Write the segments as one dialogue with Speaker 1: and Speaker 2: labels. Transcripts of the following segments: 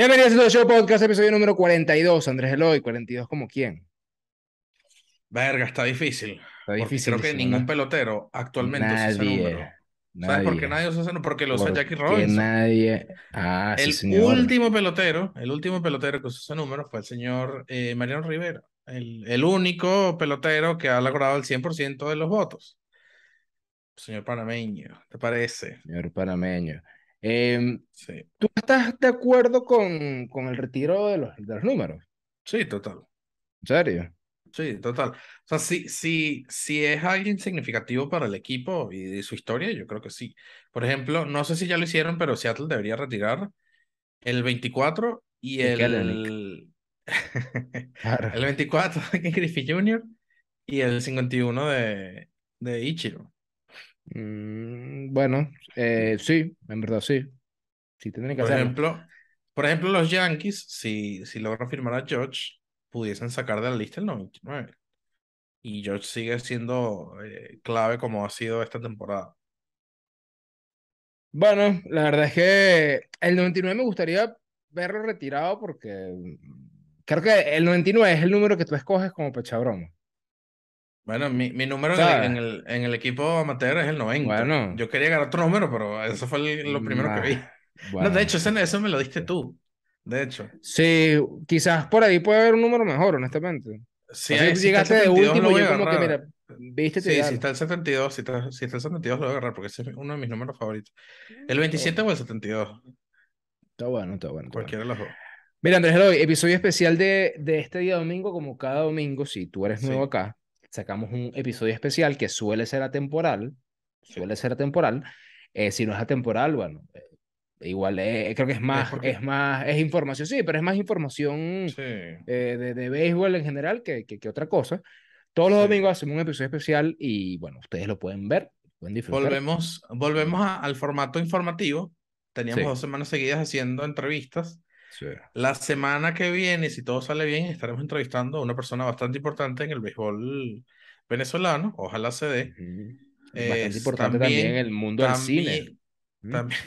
Speaker 1: Bienvenidos a show podcast, episodio número 42. Andrés Eloy, 42 como quién.
Speaker 2: Verga, está difícil.
Speaker 1: Está difícil.
Speaker 2: creo que ningún pelotero actualmente usa ese número.
Speaker 1: Nadie.
Speaker 2: ¿Sabes por qué
Speaker 1: Nadie.
Speaker 2: nadie usa ese número? Porque lo usa Jackie Robinson.
Speaker 1: nadie. Ah, sí,
Speaker 2: El
Speaker 1: señor.
Speaker 2: último pelotero, el último pelotero que usó ese número fue el señor eh, Mariano Rivera. El, el único pelotero que ha logrado el 100% de los votos. Señor panameño, ¿te parece?
Speaker 1: Señor panameño. Em,
Speaker 2: Sí,
Speaker 1: ¿tú estás de acuerdo con, con el retiro de los, de los números?
Speaker 2: sí, total.
Speaker 1: ¿En serio?
Speaker 2: Sí, total. O sea, si, si, si es alguien significativo para el equipo y de su historia, yo creo que sí. Por ejemplo, no sé si ya lo hicieron, pero Seattle debería retirar el 24 y
Speaker 1: Y
Speaker 2: el,
Speaker 1: Claro.
Speaker 2: el 24 de Griffey Jr. y el 51 de, de Ichiro.
Speaker 1: Mm, bueno, eh, sí, en verdad sí. Sí, tendrían que
Speaker 2: Por
Speaker 1: hacerlo.
Speaker 2: ejemplo, por ejemplo, los Yankees, si, si logran firmar a George, pudiesen sacar de la lista el 99. Y George sigue siendo eh, clave como ha sido esta temporada.
Speaker 1: Bueno, la verdad es que el 99 me gustaría verlo retirado porque mm, creo que el 99 es el número que tú escoges como pecha broma.
Speaker 2: Bueno, mi, mi número en el, en el, en el equipo amateur es el 90.
Speaker 1: Bueno.
Speaker 2: Yo quería ganar otro número, pero eso fue el- lo primero que vi.
Speaker 1: Nah,
Speaker 2: No,
Speaker 1: bueno.
Speaker 2: de hecho, ese- eso me lo diste tú. De hecho.
Speaker 1: Sí, quizás por ahí puede haber un número mejor, honestamente. Que
Speaker 2: si
Speaker 1: llegaste de
Speaker 2: 72,
Speaker 1: último yo como que, mira, viste, te
Speaker 2: Sí, si está el 72, si está, si está el 72 lo voy a agarrar porque ese es uno de mis números favoritos. El
Speaker 1: Está
Speaker 2: 27
Speaker 1: bueno,
Speaker 2: o el 72,
Speaker 1: está bueno, está bueno, está bueno.
Speaker 2: cualquiera de los dos.
Speaker 1: Mira, Andrés Eloy, episodio especial de, de este día domingo, como cada domingo, si tú eres nuevo
Speaker 2: Sí,
Speaker 1: acá, sacamos un episodio especial que suele ser atemporal, suele ser atemporal. Eh, si no es atemporal, bueno, eh, igual eh, creo que es
Speaker 2: Es
Speaker 1: más,
Speaker 2: porque,
Speaker 1: es más, es información, sí, pero es más información
Speaker 2: sí,
Speaker 1: eh, de, de béisbol en general que, que, que otra cosa. Todos los
Speaker 2: sí.
Speaker 1: domingos hacemos un episodio especial y bueno, ustedes lo pueden ver, pueden disfrutar.
Speaker 2: Volvemos, volvemos a- al formato informativo. Teníamos
Speaker 1: Sí,
Speaker 2: dos semanas seguidas haciendo entrevistas.
Speaker 1: Sí.
Speaker 2: La semana que viene, si todo sale bien, estaremos entrevistando a una persona bastante importante en el béisbol venezolano. Ojalá se dé.
Speaker 1: Ujú. Bastante
Speaker 2: Es
Speaker 1: importante también en
Speaker 2: también,
Speaker 1: el mundo del cine.
Speaker 2: también,
Speaker 1: ¿Mm?
Speaker 2: también,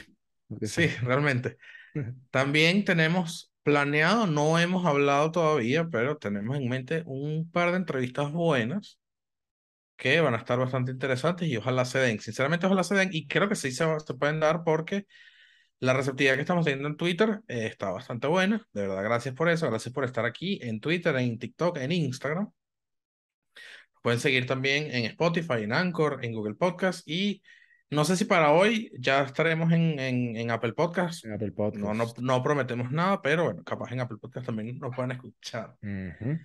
Speaker 2: sí, realmente. También tenemos planeado, no hemos hablado todavía, pero tenemos en mente un par de entrevistas buenas que van a estar bastante interesantes y ojalá se den. Sinceramente, ojalá se den y creo que sí se, se pueden dar porque la receptividad que estamos teniendo en Twitter eh, está bastante buena. De verdad, gracias por eso. Gracias por estar aquí en Twitter, en TikTok, en Instagram. Pueden seguir también en Spotify, en Anchor, en Google Podcast y no sé si para hoy ya estaremos en, en, en Apple Podcast.
Speaker 1: En Apple
Speaker 2: No, no,
Speaker 1: Podcast.
Speaker 2: no prometemos nada, pero bueno, capaz en Apple Podcast también nos pueden escuchar.
Speaker 1: Ujú.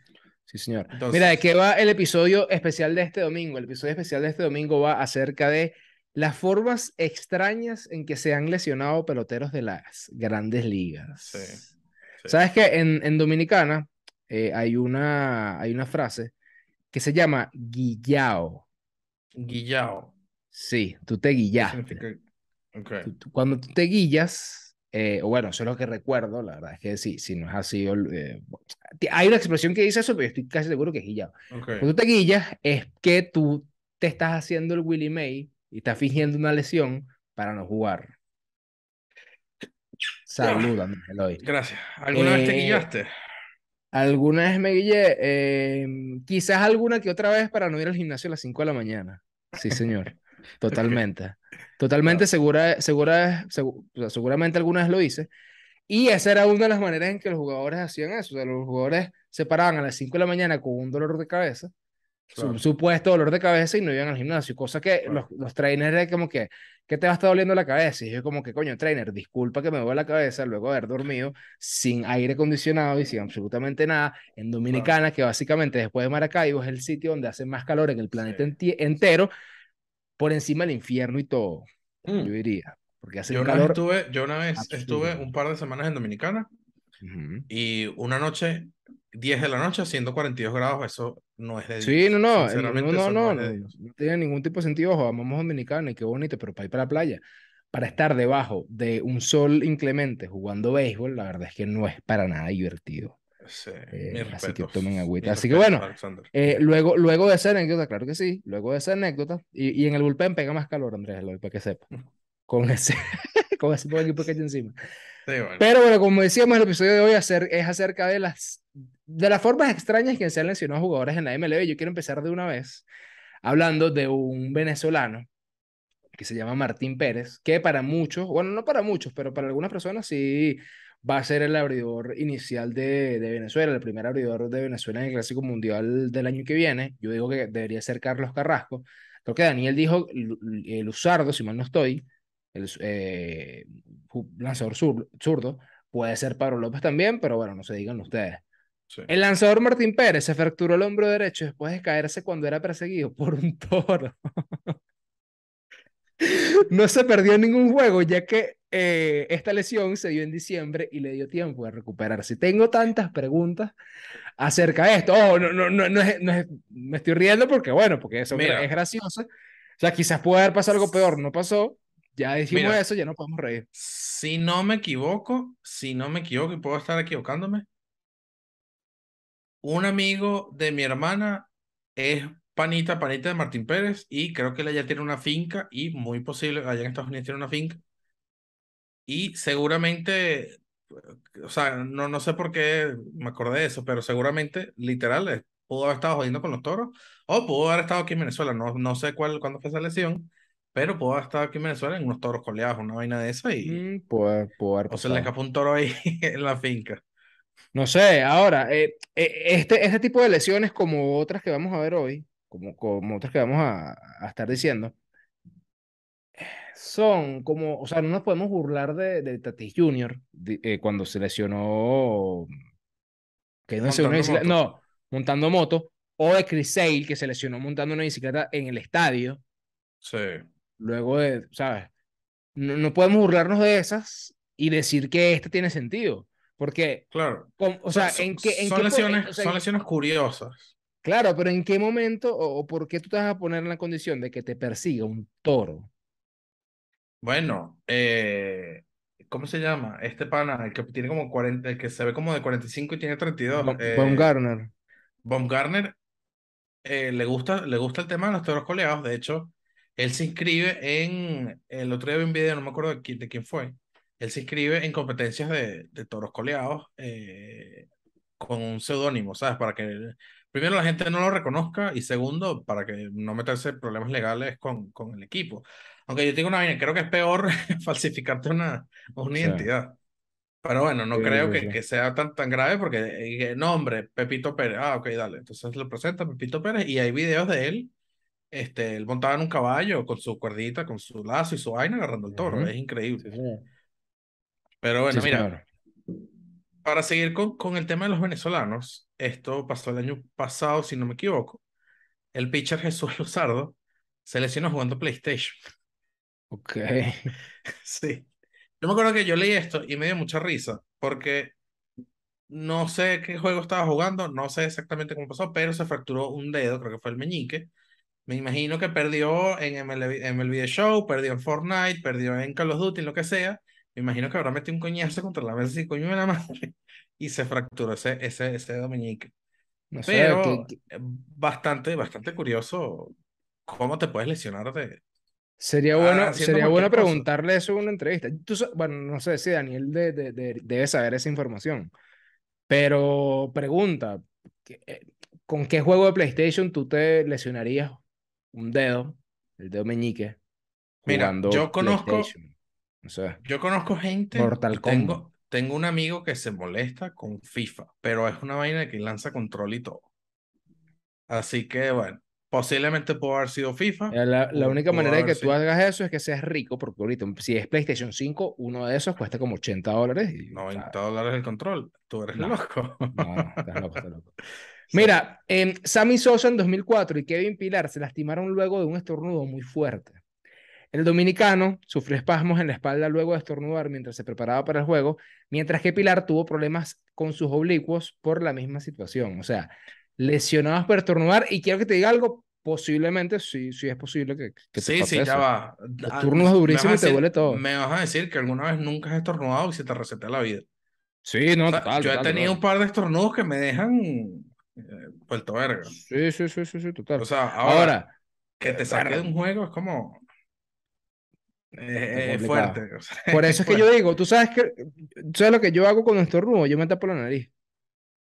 Speaker 1: Sí, señor. Mira, ¿de
Speaker 2: Entonces,
Speaker 1: qué va el episodio especial de este domingo? El episodio especial de este domingo va acerca de las formas extrañas en que se han lesionado peloteros de las grandes
Speaker 2: sí,
Speaker 1: ligas.
Speaker 2: sí.
Speaker 1: ¿Sabes que en, en Dominicana eh, hay una, hay una frase que se llama guillao?
Speaker 2: Guillao.
Speaker 1: Sí, tú te
Speaker 2: ¿Qué
Speaker 1: guillaste.
Speaker 2: significa? Ok.
Speaker 1: Tú- tú- cuando tú te guillas, eh, o bueno, eso es lo que recuerdo, la verdad es que sí, si no es así, eh, hay una expresión que dice eso, pero yo estoy casi seguro que es guillado.
Speaker 2: Ok.
Speaker 1: Cuando tú te guillas, es que tú te estás haciendo el Willie May y estás fingiendo una lesión para no jugar. Andrés Eloy.
Speaker 2: Gracias. ¿Alguna vez te
Speaker 1: Eh,
Speaker 2: guillaste?
Speaker 1: alguna vez me guillé, eh, quizás alguna que otra vez para no ir al gimnasio a las 5 de la mañana. Sí, señor. Totalmente. Totalmente segura, segura, segu- o sea, seguramente alguna vez lo hice. Y esa era una de las maneras en que los jugadores hacían eso. O sea, los jugadores se paraban a las 5 de la mañana con un dolor de cabeza, su-
Speaker 2: Claro,
Speaker 1: supuesto dolor de cabeza, y no iban al gimnasio. Cosa que los,
Speaker 2: claro.
Speaker 1: los trainers era como que, ¿qué te va a estar doliendo la cabeza? Y yo como que, coño, trainer, disculpa que me duele la cabeza luego de haber dormido sin aire acondicionado y sin absolutamente nada en
Speaker 2: Claro.
Speaker 1: Dominicana, que básicamente después de Maracaibo es el sitio donde hace más calor en el planeta
Speaker 2: Sí.
Speaker 1: entero, por encima del infierno y todo, yo
Speaker 2: Mm.
Speaker 1: diría. Porque hace
Speaker 2: Yo
Speaker 1: un
Speaker 2: una vez
Speaker 1: calor
Speaker 2: estuve, yo una vez estuve
Speaker 1: absurdo.
Speaker 2: un par de semanas en Dominicana
Speaker 1: Ujú.
Speaker 2: y una noche, 10 de la noche, haciendo 42 grados, eso no es de
Speaker 1: Sí,
Speaker 2: Dios.
Speaker 1: no, no, eh, no, no, no,
Speaker 2: no
Speaker 1: tiene ningún tipo de sentido. Ojo, amamos Dominicana y qué bonito, pero para ir para la playa, para estar debajo de un sol inclemente jugando béisbol, la verdad es que no es para nada divertido.
Speaker 2: Sí,
Speaker 1: Eh,
Speaker 2: mis
Speaker 1: así que tomen agüita. Así que
Speaker 2: respetos,
Speaker 1: bueno, eh, luego, luego de esa anécdota, claro que sí, luego de esa anécdota, y, y en el bullpen pega más calor, Andrés, Eloy, para que sepa, con ese, con ese equipo que hay encima. Pero bueno, como decíamos, el episodio de hoy acer- es acerca de las, de las formas extrañas que se han lesionado jugadores en la MLB. Yo quiero empezar de una vez hablando de un venezolano que se llama Martín Pérez, que para muchos, bueno, no para muchos, pero para algunas personas sí va a ser el abridor inicial de, de Venezuela, el primer abridor de Venezuela en el Clásico Mundial del año que viene. Yo digo que debería ser Carlos Carrasco. Creo que Daniel dijo eh, Luzardo, si mal no estoy, el eh, lanzador zur- zurdo. Puede ser Pablo López también, pero bueno, no se digan ustedes.
Speaker 2: Sí.
Speaker 1: El lanzador Martín Pérez se fracturó el hombro derecho después de caerse cuando era perseguido por un toro. No se perdió ningún juego, ya que eh, esta lesión se dio en diciembre y le dio tiempo de recuperarse. Tengo tantas preguntas acerca de esto. Oh, no, no, no, no es, no es- me estoy riendo porque, bueno, porque eso
Speaker 2: Mira.
Speaker 1: es gracioso. O sea, quizás puede haber pasado algo peor, no pasó. Ya dijimos
Speaker 2: Mira.
Speaker 1: eso, ya no podemos reír.
Speaker 2: Si no me equivoco, si no me equivoco y puedo estar equivocándome, un amigo de mi hermana es panita, panita de Martín Pérez y creo que él ya tiene una finca y muy posible, allá en Estados Unidos tiene una finca y seguramente, o sea, no, no sé por qué me acordé de eso, pero seguramente, literal, eh, pudo haber estado jodiendo con los toros o pudo haber estado aquí en Venezuela, no, no sé cuál, cuándo fue esa lesión, pero pudo haber estado aquí en Venezuela en unos toros coleados, una vaina de esa y...
Speaker 1: Mm, haber
Speaker 2: O se le escapó un toro ahí en la finca.
Speaker 1: No sé, ahora, eh, eh, este, este tipo de lesiones, como otras que vamos a ver hoy, como, como otras que vamos a, a estar diciendo, son como, o sea, no nos podemos burlar de, de Tatis Jr. de- eh, cuando se lesionó, que no una
Speaker 2: Montando moto.
Speaker 1: no, montando moto, o de Chris Sale, que se lesionó montando una bicicleta en el estadio,
Speaker 2: Sí.
Speaker 1: Luego de, ¿sabes? No, no podemos burlarnos de esas y decir que este tiene sentido, porque,
Speaker 2: Claro.
Speaker 1: con- o sea,
Speaker 2: son,
Speaker 1: ¿en qué, en
Speaker 2: son
Speaker 1: qué
Speaker 2: lesiones,
Speaker 1: o sea,
Speaker 2: son lesiones curiosas.
Speaker 1: Claro, pero ¿en qué momento o, o por qué tú te vas a poner en la condición de que te persiga un toro?
Speaker 2: Bueno, eh, ¿cómo se llama? Este pana, el que tiene como 40, el que se ve como de 45 y tiene 32.
Speaker 1: Baum-
Speaker 2: eh,
Speaker 1: Baumgartner.
Speaker 2: Baumgartner eh, le gusta, le gusta el tema de los toros coleados. De hecho, él se inscribe en, el otro día vi un video, no me acuerdo de quién, de quién fue. Él se inscribe en competencias de, de toros coleados eh, con un seudónimo, ¿sabes? Para que primero la gente no lo reconozca y segundo, para que no meterse problemas legales con, con el equipo. Aunque yo tengo una vaina, creo que es peor falsificarte una, una
Speaker 1: Sí.
Speaker 2: identidad. Pero bueno, no creo que, que sea tan, tan grave porque eh, nombre, Pepito Pérez. Ah, ok, dale. Entonces lo presenta Pepito Pérez y hay videos de él. Este, él montaba en un caballo con su cuerdita, con su lazo y su vaina agarrando el toro.
Speaker 1: Ujú.
Speaker 2: Es increíble.
Speaker 1: Sí.
Speaker 2: Pero bueno,
Speaker 1: Sí,
Speaker 2: mira,
Speaker 1: señor.
Speaker 2: para seguir con, con el tema de los venezolanos, esto pasó el año pasado, si no me equivoco. El pitcher Jesús Luzardo se lesionó jugando PlayStation.
Speaker 1: Ok.
Speaker 2: Sí. Yo me acuerdo que yo leí esto y me dio mucha risa porque no sé qué juego estaba jugando, no sé exactamente cómo pasó, pero se fracturó un dedo, creo que fue el meñique. Me imagino que perdió en MLB, MLB The Show, perdió en Fortnite, perdió en Call of Duty, lo que sea. Me imagino que habrá metido un coñazo contra la mesa y coño de la madre y se fracturó ese, ese, ese dedo meñique.
Speaker 1: No sé,
Speaker 2: Pero
Speaker 1: que- que-
Speaker 2: eh, bastante, bastante curioso cómo te puedes lesionar de...
Speaker 1: sería
Speaker 2: Ah,
Speaker 1: bueno, sería bueno preguntarle eso en una entrevista. Tú bueno, no sé si Daniel de- de- de- debe saber esa información, pero pregunta, ¿qué- eh, ¿con qué juego de PlayStation tú te lesionarías un dedo, el dedo meñique,
Speaker 2: Mira, yo conozco-?
Speaker 1: No sé.
Speaker 2: Yo conozco gente
Speaker 1: Mortal
Speaker 2: y tengo,
Speaker 1: Kombat.
Speaker 2: tengo un amigo que se molesta con FIFA, pero es una vaina que lanza control y todo. Así que bueno, posiblemente pudo haber sido FIFA.
Speaker 1: La, la única manera de que tú
Speaker 2: sido-
Speaker 1: hagas eso es que seas rico, porque ahorita, si es PlayStation 5, uno de esos cuesta como 80 dólares. Y, o sea,
Speaker 2: 90 dólares el control. Tú eres
Speaker 1: No.
Speaker 2: loco.
Speaker 1: no, no, estás loco, estás loco. Mira, em, Sammy Sosa en 2004 y Kevin Pilar se lastimaron luego de un estornudo muy fuerte. El dominicano sufrió espasmos en la espalda luego de estornudar mientras se preparaba para el juego, mientras que Pilar tuvo problemas con sus oblicuos por la misma situación. O sea, lesionados por estornudar. Y quiero que te diga algo, posiblemente, sí, sí es posible que, que te
Speaker 2: Sí, sí, ya
Speaker 1: eso.
Speaker 2: va. Ah,
Speaker 1: turno es
Speaker 2: me
Speaker 1: durísimo
Speaker 2: a
Speaker 1: y te
Speaker 2: decir-
Speaker 1: duele todo.
Speaker 2: Me vas a decir que alguna vez nunca has estornudado y se te resetea la vida.
Speaker 1: Sí, no,
Speaker 2: O sea,
Speaker 1: total,
Speaker 2: yo he
Speaker 1: total,
Speaker 2: tenido un
Speaker 1: total.
Speaker 2: par de estornudos que me dejan eh, vuelto verga.
Speaker 1: Sí, sí, sí, sí, sí, total.
Speaker 2: O sea, ahora,
Speaker 1: Ahora,
Speaker 2: que te
Speaker 1: eh,
Speaker 2: saque de un juego es como... Es, es
Speaker 1: complicado.
Speaker 2: fuerte. o sea,
Speaker 1: Por
Speaker 2: es
Speaker 1: eso es que
Speaker 2: fuerte.
Speaker 1: yo digo, tú sabes que, tú sabes lo que yo hago cuando estornudo, yo me tapo la nariz.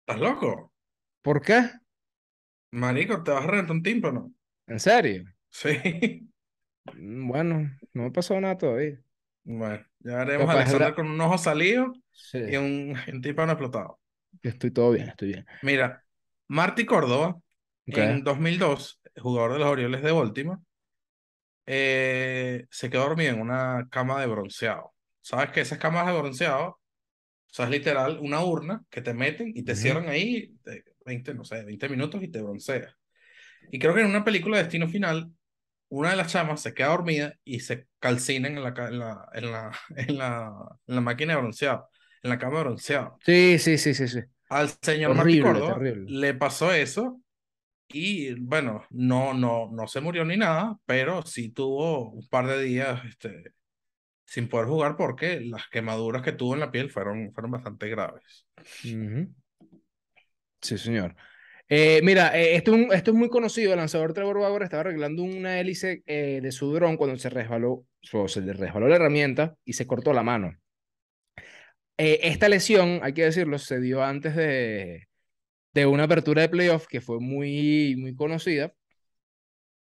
Speaker 2: ¿Estás loco?
Speaker 1: ¿Por qué?
Speaker 2: Marico, te vas a reventar un tímpano.
Speaker 1: ¿En serio?
Speaker 2: Sí.
Speaker 1: Mm, Bueno, no me ha pasado nada todavía.
Speaker 2: Bueno, ya veremos a Alexander
Speaker 1: la-
Speaker 2: con un ojo salido
Speaker 1: Sí,
Speaker 2: y un, un tímpano explotado.
Speaker 1: estoy todo bien, estoy bien.
Speaker 2: Mira, Marty Córdoba,
Speaker 1: Ok.
Speaker 2: en 2002, jugador de los Orioles de Baltimore, eh, se quedó dormido en una cama de bronceado. ¿Sabes que esas camas de bronceado, o sea, es literal una urna que te meten y te
Speaker 1: Ujú.
Speaker 2: cierran ahí de 20, no sé, 20 minutos y te bronceas. Y creo que en una película de Destino Final, una de las chamas se queda dormida y se calcina en la, en la, en la, en la, en la máquina de bronceado, en la cama de bronceado.
Speaker 1: Sí, sí, sí, sí, sí.
Speaker 2: Al señor Marty
Speaker 1: Terrible,
Speaker 2: Córdoba
Speaker 1: terrible.
Speaker 2: le pasó eso y bueno, no, no, no se murió ni nada, pero sí tuvo un par de días este, sin poder jugar porque las quemaduras que tuvo en la piel fueron, fueron bastante graves.
Speaker 1: Sí, señor. Eh, mira, eh, esto, es un- esto es muy conocido. El lanzador Trevor Bauer estaba arreglando una hélice eh, de su dron cuando se resbaló, o se le resbaló la herramienta y se cortó la mano. Eh, esta lesión, hay que decirlo, se dio antes de, de una apertura de playoff que fue muy, muy conocida.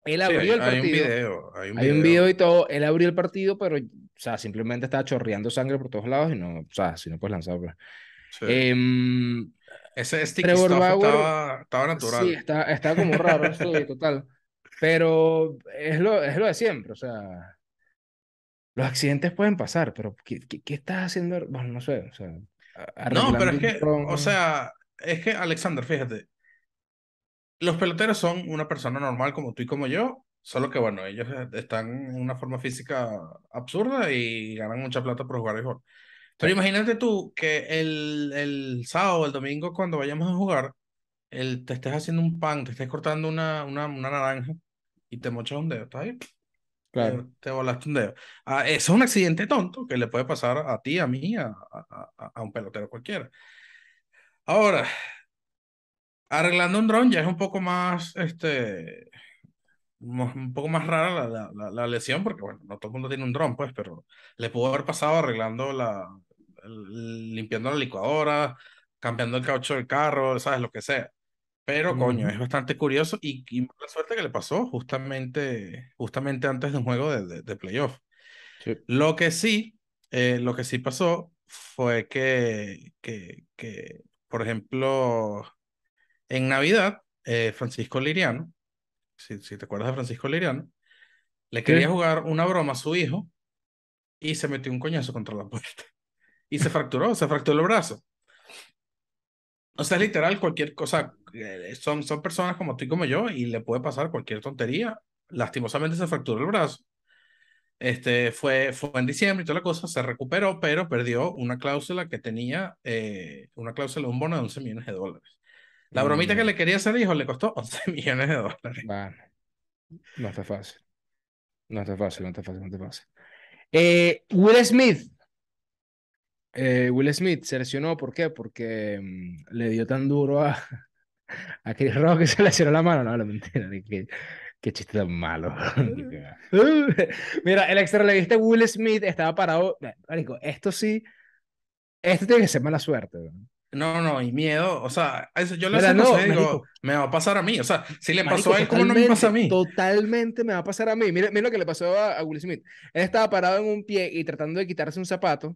Speaker 1: Él
Speaker 2: Sí,
Speaker 1: abrió
Speaker 2: hay,
Speaker 1: el
Speaker 2: hay un
Speaker 1: partido.
Speaker 2: video, hay un
Speaker 1: Hay un
Speaker 2: video.
Speaker 1: video y todo. Él abrió el partido, pero, o sea, simplemente estaba chorreando sangre por todos lados y no, o sea, si no puedes lanzar. pues.
Speaker 2: Sí.
Speaker 1: Em,
Speaker 2: Ese sticky
Speaker 1: Trevor Bauer,
Speaker 2: estaba, estaba
Speaker 1: Sí,
Speaker 2: natural.
Speaker 1: está, está como raro, sí, total. Pero es lo, es lo de siempre, o sea, los accidentes pueden pasar, pero ¿qué, qué, qué estás haciendo? Bueno, no sé, o sea,
Speaker 2: No, pero es que, o sea, es que Alexander, fíjate, los peloteros son una persona normal como tú y como yo, solo que bueno, ellos eh, están en una forma física absurda y ganan mucha plata por jugar béisbol. Pero
Speaker 1: Sí.
Speaker 2: imagínate tú que el, el sábado o el domingo cuando vayamos a jugar, el, te estés haciendo un pan, te estés cortando una, una, una naranja y te mochas un dedo, ¿está ahí?
Speaker 1: Claro.
Speaker 2: Te, te volaste un dedo. Ah, eso es un accidente tonto que le puede pasar a ti, a mí, a, a, a- un pelotero cualquiera. Ahora, arreglando un dron ya es un poco más, este, un poco más rara la, la, la, lesión, porque bueno, no todo el mundo tiene un dron, pues, pero le pudo haber pasado arreglando la, limpiando la licuadora, cambiando el caucho del carro, sabes, lo que sea. Pero coño, es bastante curioso y, y la suerte que le pasó justamente, justamente antes de un juego de, de, de playoff.
Speaker 1: Sí.
Speaker 2: Lo que sí, eh, lo que sí pasó fue que, que, que, por ejemplo, en Navidad, eh, Francisco Liriano, si, si te acuerdas de Francisco Liriano, le quería jugar una broma a su hijo y se metió un coñazo contra la puerta. Y se fracturó, se fracturó el brazo. O sea, literal, cualquier cosa, eh, son, son personas como tú y como yo y le puede pasar cualquier tontería. Lastimosamente se fracturó el brazo. Este, fue, fue en diciembre y toda la cosa, se recuperó, pero perdió una cláusula que tenía, eh, una cláusula, un bono de 11 millones de dólares. La bromita que
Speaker 1: Mm,
Speaker 2: le quería hacer hijo le costó 11 millones de dólares.
Speaker 1: bueno, no está fácil. No está fácil, no está fácil, no está fácil. Eh, Will Smith. Eh, Will Smith se lesionó, ¿por qué? Porque mm, le dio tan duro a, a Chris Rock que se lesionó la mano. No, la mentira, qué, qué chiste tan malo. Mira, el extra relevista Will Smith estaba parado. Marico, esto sí, esto tiene que ser mala suerte. ¿no?
Speaker 2: No, no, y miedo, o sea, eso, yo le hace
Speaker 1: no,
Speaker 2: y digo, me va a pasar a mí, o sea, si le pasó
Speaker 1: Marico,
Speaker 2: a él, ¿cómo no me pasa a mí?
Speaker 1: Totalmente me va a pasar a mí. Mira, mira lo que le pasó a, a Will Smith. Él estaba parado en un pie y tratando de quitarse un zapato.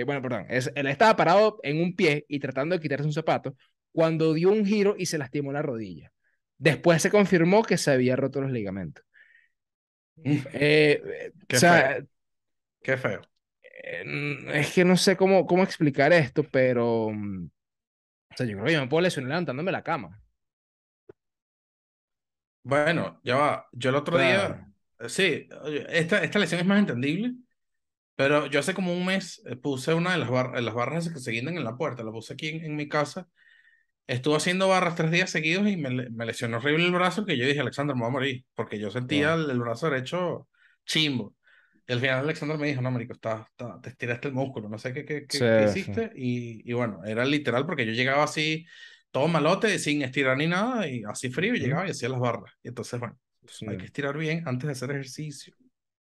Speaker 1: Eh, bueno, perdón. es- él estaba parado en un pie y tratando de quitarse un zapato cuando dio un giro y se lastimó la rodilla. Después se confirmó que se había roto los ligamentos.
Speaker 2: Mm,
Speaker 1: Eh, eh,
Speaker 2: Qué
Speaker 1: o sea,
Speaker 2: Qué feo.
Speaker 1: eh, es que no sé cómo, cómo explicar esto, pero. mm, O sea, yo creo que yo me puedo lesionar levantándome la cama.
Speaker 2: Bueno, ya va, yo el otro día, sí, esta, esta lesión es más entendible, pero yo hace como un mes eh, puse una de las, bar- las barras que se guindan en la puerta, la puse aquí en, en mi casa, estuve haciendo barras tres días seguidos y me, le- me lesionó horrible el brazo que yo dije, Alexander, me voy a morir, porque yo sentía
Speaker 1: wow.
Speaker 2: el, el brazo derecho chimbo. Y al final Alexander me dijo, no, marico, está, está- te estiraste el músculo, no sé qué, qué,
Speaker 1: Sí,
Speaker 2: qué,
Speaker 1: sí.
Speaker 2: hiciste. Y, y bueno, era literal porque yo llegaba así, todo malote, sin estirar ni nada, y así frío, y llegaba y hacía las barras. Y entonces, bueno,
Speaker 1: Sí.
Speaker 2: hay que estirar bien antes de hacer ejercicio.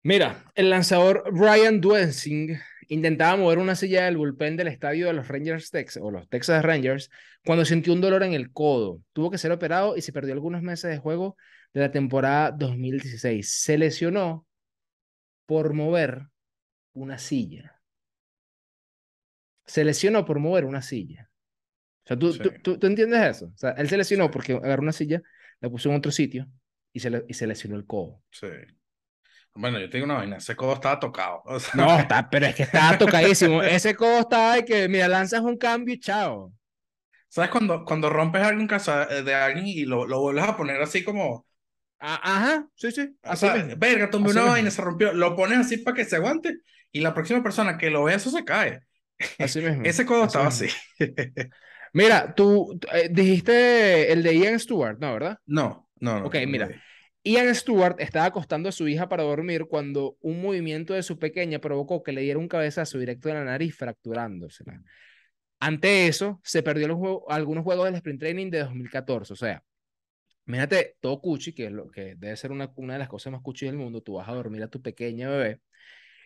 Speaker 1: Mira, el lanzador Ryan Duensing intentaba mover una silla del bullpen del estadio de los Rangers Texas o los Texas Rangers cuando sintió un dolor en el codo. Tuvo que ser operado y se perdió algunos meses de juego de la temporada 2016. Se lesionó por mover una silla. Se lesionó por mover una silla. O sea, ¿tú,
Speaker 2: Sí,
Speaker 1: tú, tú, entiendes eso? O sea, él se lesionó porque agarró una silla, la puso en otro sitio y se, le, y se lesionó el codo.
Speaker 2: sí. Bueno, yo te digo una vaina, ese codo estaba tocado. o sea,
Speaker 1: No, está, pero es que estaba tocadísimo. Ese codo estaba de que, mira, lanzas un cambio y chao.
Speaker 2: ¿Sabes cuando, cuando rompes algo en casa eh, de alguien y lo, lo vuelves a poner así como,
Speaker 1: A- ajá, sí, sí,
Speaker 2: o
Speaker 1: así
Speaker 2: sea,
Speaker 1: mismo.
Speaker 2: verga, tomé una
Speaker 1: mismo.
Speaker 2: vaina, se rompió, lo pones así para que se aguante y la próxima persona que lo vea eso se cae.
Speaker 1: Así mismo.
Speaker 2: Ese codo
Speaker 1: así
Speaker 2: estaba
Speaker 1: mismo.
Speaker 2: así.
Speaker 1: Mira, tú eh, dijiste el de Ian Stewart, ¿no, verdad?
Speaker 2: No, no, no.
Speaker 1: Ok,
Speaker 2: no, no
Speaker 1: mira.
Speaker 2: vi.
Speaker 1: Ian Stewart estaba acostando a su hija para dormir cuando un movimiento de su pequeña provocó que le diera un cabezazo directo en la nariz, fracturándosela. Ante eso, se perdió algunos juegos del sprint training de 2014. O sea, imagínate todo cuchi, que, es lo, que debe ser una, una de las cosas más cuchi del mundo. Tú vas a dormir a tu pequeña bebé.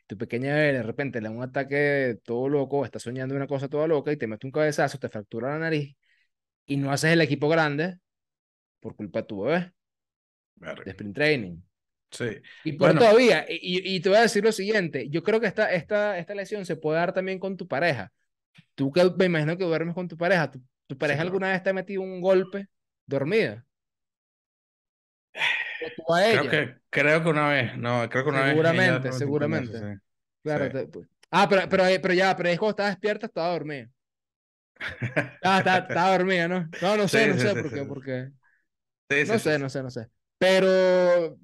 Speaker 1: Tu pequeña bebé de repente le da un ataque todo loco, está soñando una cosa toda loca y te mete un cabezazo, te fractura la nariz y no haces el equipo grande por culpa de tu bebé de
Speaker 2: Verga.
Speaker 1: sprint training.
Speaker 2: Sí.
Speaker 1: Y por
Speaker 2: Bueno.
Speaker 1: todavía, y, y- te voy a decir lo siguiente, yo creo que esta, esta, esta lesión se puede dar también con tu pareja. Tú que me imagino que duermes con tu pareja, ¿tu, tu pareja alguna vez te ha metido un golpe dormida? O
Speaker 2: Creo que, creo que una vez, no, creo que una vez.
Speaker 1: Seguramente,
Speaker 2: un
Speaker 1: seguramente.
Speaker 2: sí.
Speaker 1: Claro,
Speaker 2: Sí.
Speaker 1: te- pues. Ah, pero, pero, pero ya, pero es cuando estaba despierta, estaba dormida. Ah, estaba, estaba dormida, ¿no? No, no sé, no sé por qué, porque... No sé, no sé, no sé. Pero,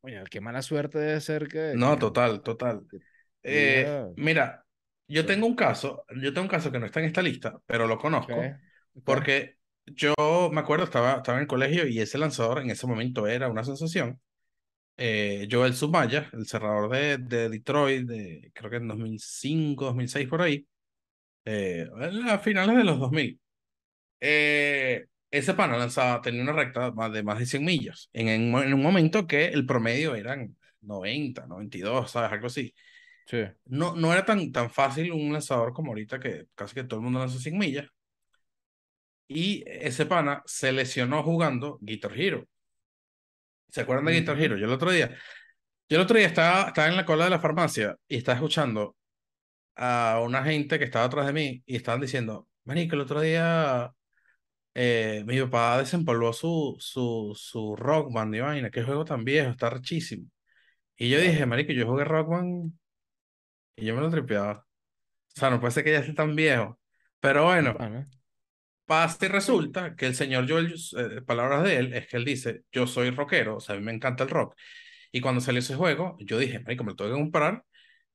Speaker 1: coño, qué mala suerte debe ser que...
Speaker 2: No, total, total. Eh, mira, yo tengo un caso, yo tengo un caso que no está en esta lista, pero lo conozco, porque yo me acuerdo, estaba, estaba en el colegio y ese lanzador en ese momento era una sensación. Eh, Joel Sumaya, el cerrador de, de Detroit, de, creo que en 2005, 2006 por ahí, eh, a finales de los 2000. Eh, ese pana lanzaba, tenía una recta más de más de 100 millas, en, en, un momento que el promedio eran 90, 92, ¿sabes? Algo así.
Speaker 1: Sí.
Speaker 2: No, no era tan, tan fácil un lanzador como ahorita que casi que todo el mundo lanza 100 millas. Y ese pana se lesionó jugando Guitar Hero. ¿Se acuerdan de Guitar. Hero? Yo el otro día, yo el otro día estaba, estaba en la cola de la farmacia y estaba escuchando a una gente que estaba atrás de mí y estaban diciendo, Marico, el otro día eh, mi papá desempolvó su, su, su Rock Band y vaina, qué juego tan viejo, está rechísimo. Y yo dije. Marico, yo jugué Rock Band y yo me lo tripeaba. O sea, no puede ser que ya esté tan viejo. Pero bueno, pasa y resulta que el señor Joel, eh, palabras de él, es que él dice, yo soy rockero, o sea, a mí me encanta el rock. Y cuando salió ese juego, yo dije, marico, me lo tengo que comprar.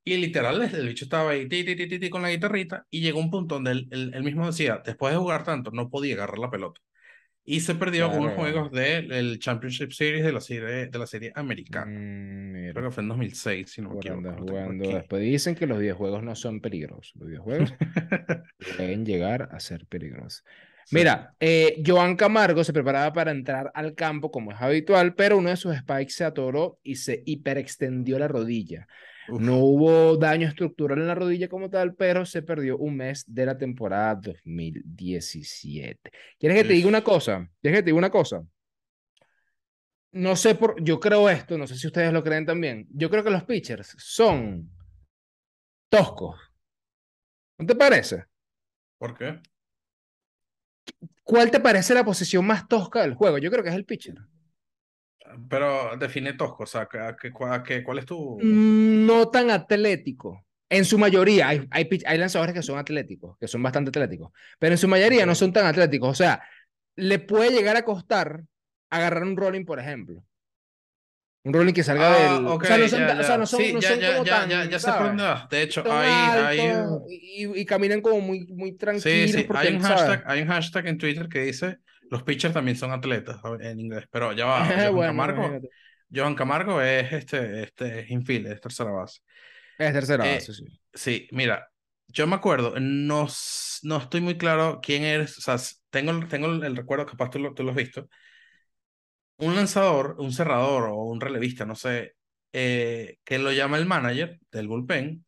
Speaker 2: Y literal, el, bicho estaba ahí, ti, ti, ti, ti, ti, con la guitarrita, y llegó un punto donde él, él- él mismo decía, después de jugar tanto, no podía agarrar la pelota. Y se perdió unos
Speaker 1: Claro.
Speaker 2: juegos del Championship Series de la serie, de la serie americana.
Speaker 1: Mm,
Speaker 2: Creo que fue en 2006, si no me equivoco.
Speaker 1: jugando. Después dicen que los videojuegos no son peligrosos. Los videojuegos pueden llegar a ser peligrosos.
Speaker 2: Sí.
Speaker 1: Mira, eh, Joan Camargo se preparaba para entrar al campo como es habitual, pero uno de sus spikes se atoró y se hiperextendió la rodilla.
Speaker 2: Uf,
Speaker 1: No hubo daño estructural en la rodilla como tal, pero se perdió un mes de la temporada 2017. ¿Quieres que te diga una cosa? ¿Quieres que te diga una cosa? No sé por, yo creo esto, no sé si ustedes lo creen también. Yo creo que los pitchers son toscos. ¿No te parece?
Speaker 2: ¿Por qué?
Speaker 1: ¿Cuál te parece la posición más tosca del juego? Yo creo que es el pitcher.
Speaker 2: Pero define tosco, o sea, ¿a qué- qué- ¿cuál es tu...?
Speaker 1: Mm, No tan atlético. En su mayoría, hay, hay, hay lanzadores que son atléticos, que son bastante atléticos, pero en su mayoría no son tan atléticos. O sea, le puede llegar a costar agarrar un rolling, por ejemplo. Un rolling que salga
Speaker 2: Ah,
Speaker 1: del.
Speaker 2: ok,
Speaker 1: o sea, no son,
Speaker 2: ya,
Speaker 1: ta- o sea,
Speaker 2: ya.
Speaker 1: no son,
Speaker 2: Sí,
Speaker 1: no
Speaker 2: ya,
Speaker 1: son
Speaker 2: ya,
Speaker 1: como
Speaker 2: ya,
Speaker 1: tan.
Speaker 2: ya, ya dónde vas. De hecho, hay, hay,
Speaker 1: altos y, y caminan como muy, muy
Speaker 2: sí,
Speaker 1: tranquilos.
Speaker 2: sí,
Speaker 1: porque,
Speaker 2: hay un
Speaker 1: ¿sabes?
Speaker 2: hashtag, hay un hashtag en Twitter que dice los pitchers también son atletas en inglés, pero ya va, Johan
Speaker 1: bueno,
Speaker 2: Camargo. Johan Camargo es este, este es infield, es tercera base.
Speaker 1: Es tercera
Speaker 2: Eh,
Speaker 1: base, sí.
Speaker 2: Sí, mira, yo me acuerdo, no, no estoy muy claro quién eres, o sea, tengo, tengo el, el recuerdo, capaz tú lo, tú lo has visto. Un lanzador, un cerrador o un relevista, no sé, eh, que lo llama el manager del bullpen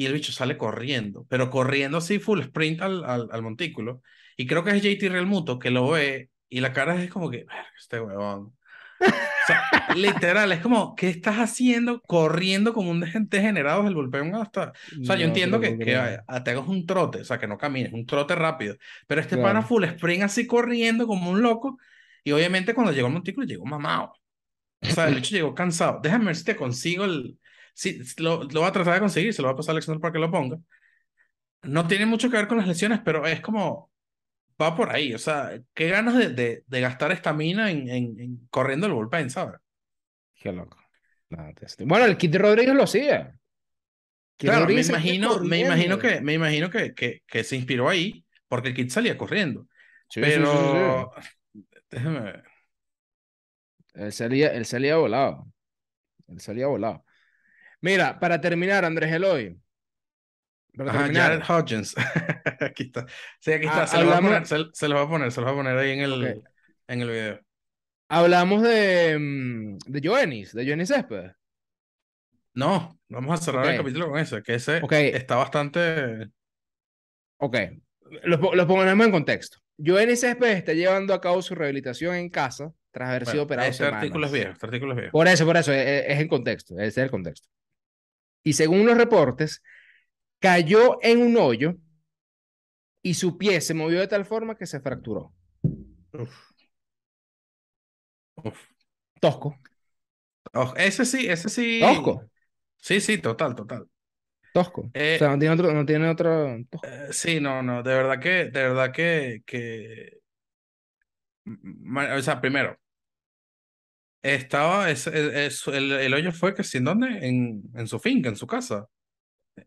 Speaker 2: y el bicho sale corriendo, pero corriendo así full sprint al, al, al montículo. Y creo que es JT Realmuto que lo ve y la cara es como que, "Verga, este huevón. O sea, literal, es como, ¿qué estás haciendo corriendo como un degen- degenerado del bullpen hasta... O sea, yo
Speaker 1: No te
Speaker 2: entiendo que, que a- te hagas un trote, o sea, que no camines, un trote rápido. Pero este
Speaker 1: Claro.
Speaker 2: pana full sprint así corriendo como un loco. Y obviamente cuando llegó al montículo llegó mamado. O sea, el bicho llegó cansado. Déjame ver si te consigo el... Si, lo, lo voy a tratar de conseguir, se lo voy a pasar a Alexander para que lo ponga. No tiene mucho que ver con las lesiones, pero es como... Va por ahí, o sea, qué ganas de, de, de gastar estamina en, en, en corriendo el bullpen, ¿sabes?
Speaker 1: Qué loco. No, te Bueno, el Kid Rodríguez lo hacía.
Speaker 2: Claro, me imagino, me imagino que, me imagino que, que, que se inspiró ahí, porque el kid salía corriendo.
Speaker 1: Sí, sí, sí, sí, sí.
Speaker 2: Pero, déjame ver.
Speaker 1: Él salía, él salía volado. Él salía volado. Mira, para terminar, Andrés Eloy. Para
Speaker 2: Ajá,
Speaker 1: terminar.
Speaker 2: Jared Hodgins. Aquí está. Sí, aquí está.
Speaker 1: Ah,
Speaker 2: Se los poner, se, se los voy a poner, se los voy a poner ahí en el, en el video.
Speaker 1: Hablamos de, mm, de de Joenis Céspedes.
Speaker 2: No, vamos a cerrar el capítulo con ese, que ese
Speaker 1: Ok.
Speaker 2: está bastante.
Speaker 1: Ok, los, los ponemos en contexto. Joenis Céspedes está llevando a cabo su rehabilitación en casa tras haber sido operado
Speaker 2: este artículo es
Speaker 1: semanas.
Speaker 2: viejo, este artículo es viejo.
Speaker 1: Por eso, por eso, e- e- es, en contexto, ese es el contexto. Y según los reportes, cayó en un hoyo y su pie se movió de tal forma que se fracturó.
Speaker 2: Uf. Uf.
Speaker 1: Tosco,
Speaker 2: Oh, ese sí, ese sí.
Speaker 1: tosco,
Speaker 2: Sí, sí, total, total.
Speaker 1: tosco.
Speaker 2: Eh,
Speaker 1: o sea, no tiene otro, no tiene otro tosco.
Speaker 2: Eh, sí, no, no, de verdad que, de verdad que, que, o sea, primero, estaba, es, es- el, el hoyo fue que sí, ¿en dónde? En, en su finca, en su casa.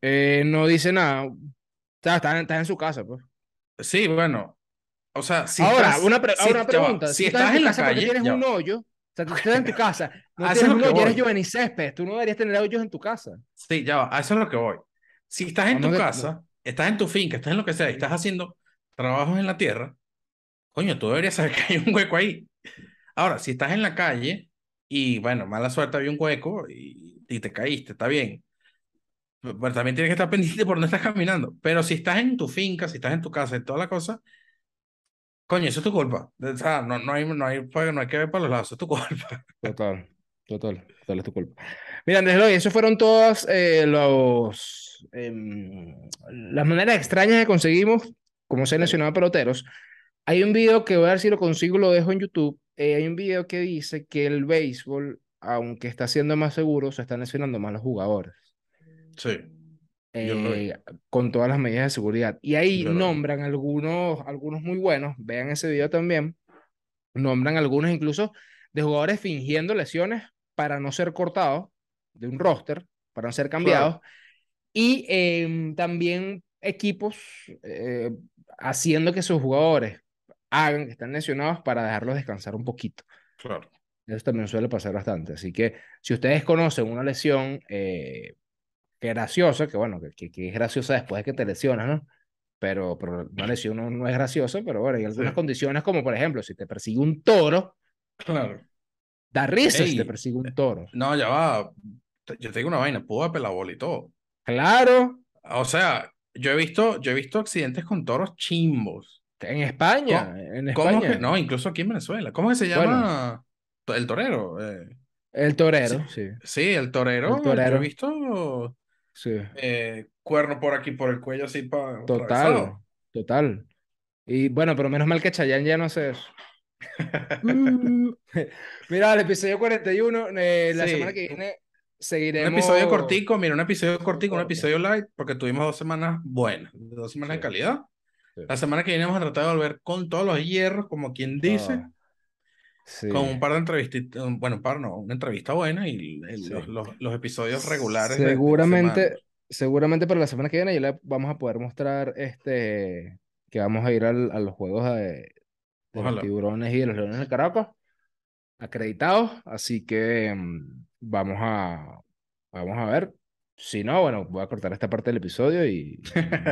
Speaker 1: Eh, no dice nada. Está, en- está en su casa, pues.
Speaker 2: Sí, bueno, o sea, si
Speaker 1: ahora,
Speaker 2: estás,
Speaker 1: una, pre-
Speaker 2: si-
Speaker 1: una pregunta.
Speaker 2: si
Speaker 1: Si
Speaker 2: estás
Speaker 1: estás
Speaker 2: en la
Speaker 1: casa porque
Speaker 2: calle,
Speaker 1: tienes
Speaker 2: ya
Speaker 1: un hoyo, o sea, tú estás en tu casa, no tienes
Speaker 2: es
Speaker 1: un hoyo, eres Céspedes, tú no deberías tener hoyos en tu casa.
Speaker 2: Sí, ya va, a eso es lo que voy. Si estás en tu casa, estás en tu finca, estás en lo que sea, y estás haciendo trabajos en la tierra, coño, tú deberías saber que hay un hueco ahí. Ahora, si estás en la calle y, bueno, mala suerte, había un hueco y, y te caíste, está bien. Pero también tienes que estar pendiente por dónde estás caminando. Pero si estás en tu finca, si estás en tu casa y toda la cosa, coño, eso es tu culpa. O sea, no, no hay, no hay, no hay que ver para los lados, eso es tu culpa.
Speaker 1: Total, total, total es tu culpa. Mira, Andrés Eloy, esos fueron todas eh, los, em, las maneras extrañas que conseguimos como ser lesionado peloteros. Hay un video que voy a ver si lo consigo, lo dejo en YouTube. Eh, hay un video que dice que el béisbol, aunque está siendo más seguro, se están lesionando más los jugadores.
Speaker 2: Sí,
Speaker 1: eh, con todas las medidas de seguridad. Y ahí
Speaker 2: Yo
Speaker 1: nombran algunos, algunos muy buenos, vean ese video también, nombran algunos incluso de jugadores fingiendo lesiones para no ser cortados de un roster, para no ser cambiados, y em, también equipos eh, haciendo que sus jugadores hagan que están lesionados para dejarlos descansar un poquito.
Speaker 2: Claro.
Speaker 1: Eso también suele pasar bastante. Así que si ustedes conocen una lesión eh, graciosa, que bueno, que, que, es graciosa después de que te lesionas, ¿no? Pero, pero una lesión no, no es graciosa, pero bueno, hay algunas
Speaker 2: Sí.
Speaker 1: condiciones como por ejemplo, si te persigue un toro,
Speaker 2: Claro.
Speaker 1: da risa si te persigue un toro.
Speaker 2: No, ya va. Yo te digo una vaina, pudo bola y todo.
Speaker 1: Claro,
Speaker 2: O sea, yo he visto, yo he visto accidentes con toros chimbos.
Speaker 1: En España,
Speaker 2: ¿Cómo,
Speaker 1: en
Speaker 2: cómo
Speaker 1: España.
Speaker 2: que, no, incluso aquí en Venezuela. ¿Cómo que se llama? El torero. eh.
Speaker 1: El torero, sí,
Speaker 2: Sí, el torero.
Speaker 1: El torero.
Speaker 2: Yo he visto
Speaker 1: sí,
Speaker 2: eh, cuerno por aquí, por el cuello, así para
Speaker 1: total, total. Y bueno, pero menos mal que Chayanne ya no hace eso. Mm. Mira, el episodio 41, eh, la
Speaker 2: Sí,
Speaker 1: semana que viene
Speaker 2: Un
Speaker 1: seguiremos.
Speaker 2: episodio cortico, mira, un episodio cortico, un episodio light, porque tuvimos dos semanas buenas, dos semanas de calidad.
Speaker 1: Sí.
Speaker 2: La semana que viene vamos a tratar de volver con todos los hierros, como quien dice.
Speaker 1: Ah, sí.
Speaker 2: con un par de entrevistas, bueno, un par no, una entrevista buena y el-
Speaker 1: Sí.
Speaker 2: los, los, los episodios regulares. de- de
Speaker 1: Seguramente, seguramente para la semana que viene ya le vamos a poder mostrar este que vamos a ir al- a los juegos de, de los tiburones y de los leones de Caracas acreditados, así que mm, vamos a vamos a ver. Si no, bueno, voy a cortar esta parte del episodio y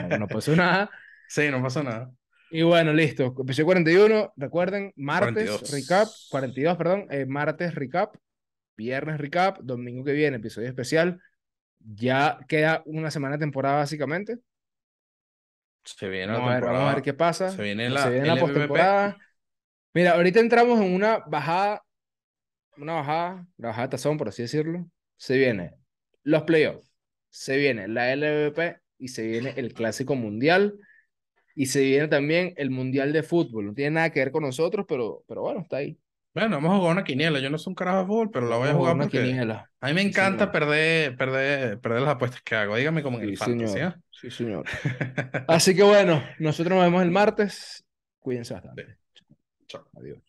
Speaker 1: no, no pasó nada.
Speaker 2: Sí, no pasa nada.
Speaker 1: Y bueno, listo. Episodio 41, recuerden, martes
Speaker 2: 42.
Speaker 1: recap, 42, perdón, eh, martes recap viernes recap, domingo que viene episodio especial. Ya queda una semana de temporada básicamente.
Speaker 2: Se viene la
Speaker 1: Vamos a ver, vamos a ver
Speaker 2: temporada.
Speaker 1: qué pasa.
Speaker 2: Se viene
Speaker 1: Se
Speaker 2: la
Speaker 1: viene la postemporada. Mira, ahorita entramos en una bajada, una bajada, una bajada de tazón, por así decirlo. Se viene los playoffs, se viene la LVP y se viene el Clásico Mundial y se viene también el Mundial de Fútbol. No tiene nada que ver con nosotros, pero, pero bueno, está ahí.
Speaker 2: Bueno, vamos a jugar una quiniela. Yo no soy un carajo de fútbol, pero la voy a jugar
Speaker 1: una
Speaker 2: porque
Speaker 1: quiniela.
Speaker 2: a mí me
Speaker 1: Sí,
Speaker 2: encanta perder, perder, perder las apuestas que hago. Dígame como en
Speaker 1: Sí,
Speaker 2: el fantasy,
Speaker 1: señor.
Speaker 2: ¿ah?
Speaker 1: Sí, señor. Así que bueno, nosotros nos vemos el martes. Cuídense bastante.
Speaker 2: Chao.
Speaker 1: Adiós.